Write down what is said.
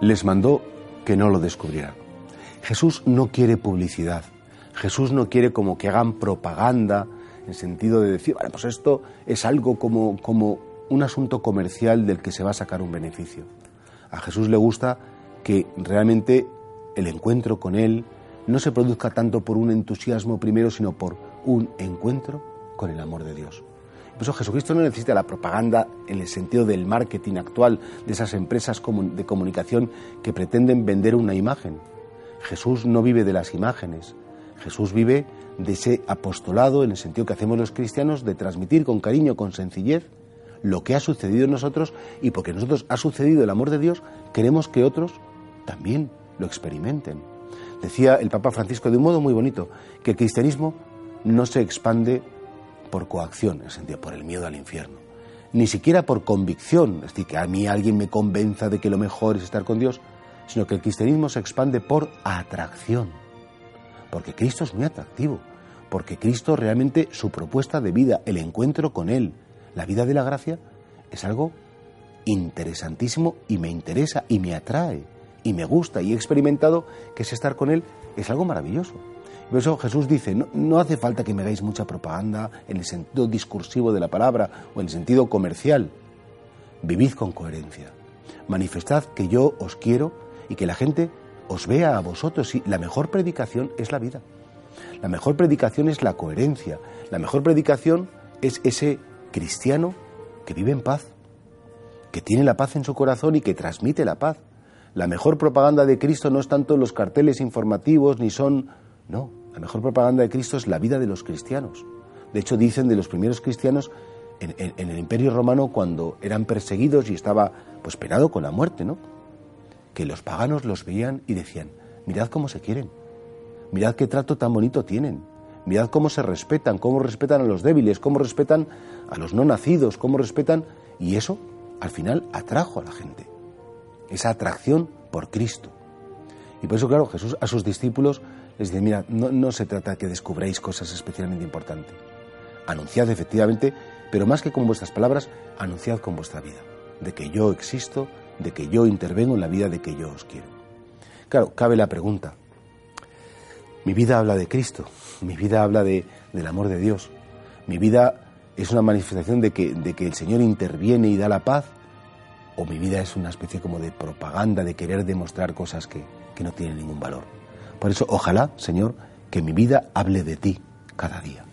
les mandó que no lo descubrieran. Jesús no quiere publicidad. Jesús no quiere como que hagan propaganda en sentido de decir, vale, pues esto es algo como, como un asunto comercial del que se va a sacar un beneficio. A Jesús le gusta que realmente el encuentro con Él no se produzca tanto por un entusiasmo primero, sino por un encuentro con el amor de Dios. Por eso Jesucristo no necesita la propaganda en el sentido del marketing actual de esas empresas de comunicación que pretenden vender una imagen. Jesús no vive de las imágenes. Jesús vive de ese apostolado en el sentido que hacemos los cristianos de transmitir con cariño, con sencillez, lo que ha sucedido en nosotros y porque nosotros ha sucedido el amor de Dios, queremos que otros también lo experimenten. Decía el Papa Francisco de un modo muy bonito que el cristianismo no se expande por coacción, en sentido, por el miedo al infierno, ni siquiera por convicción, es decir, que a mí alguien me convenza de que lo mejor es estar con Dios, sino que el cristianismo se expande por atracción, porque Cristo es muy atractivo, porque Cristo realmente su propuesta de vida, el encuentro con Él, la vida de la gracia, es algo interesantísimo y me interesa y me atrae y me gusta y he experimentado que es estar con Él es algo maravilloso. Por eso Jesús dice, no, hace falta que me hagáis mucha propaganda en el sentido discursivo de la palabra o en el sentido comercial. Vivid con coherencia. Manifestad que yo os quiero y que la gente os vea a vosotros. La mejor predicación es la vida. La mejor predicación es la coherencia. La mejor predicación es ese cristiano que vive en paz, que tiene la paz en su corazón y que transmite la paz. La mejor propaganda de Cristo no es tanto los carteles informativos ni son... No, la mejor propaganda de Cristo es la vida de los cristianos. De hecho, dicen de los primeros cristianos en, el Imperio Romano cuando eran perseguidos y estaba pues penado con la muerte, ¿no? Que los paganos los veían y decían, mirad cómo se quieren, mirad qué trato tan bonito tienen, mirad cómo se respetan, cómo respetan a los débiles, cómo respetan a los no nacidos, cómo respetan... Y eso, al final, atrajo a la gente. Esa atracción por Cristo. Y por eso, claro, Jesús a sus discípulos les dice, mira, no, se trata de que descubráis cosas especialmente importantes. Anunciad efectivamente, pero más que con vuestras palabras, anunciad con vuestra vida, de que yo existo, de que yo intervengo en la vida, de que yo os quiero. Claro, cabe la pregunta. Mi vida habla de Cristo, mi vida habla de, del amor de Dios, mi vida es una manifestación de que, el Señor interviene y da la paz, o mi vida es una especie como de propaganda, de querer demostrar cosas que no tienen ningún valor. Por eso, ojalá, Señor, que mi vida hable de ti cada día.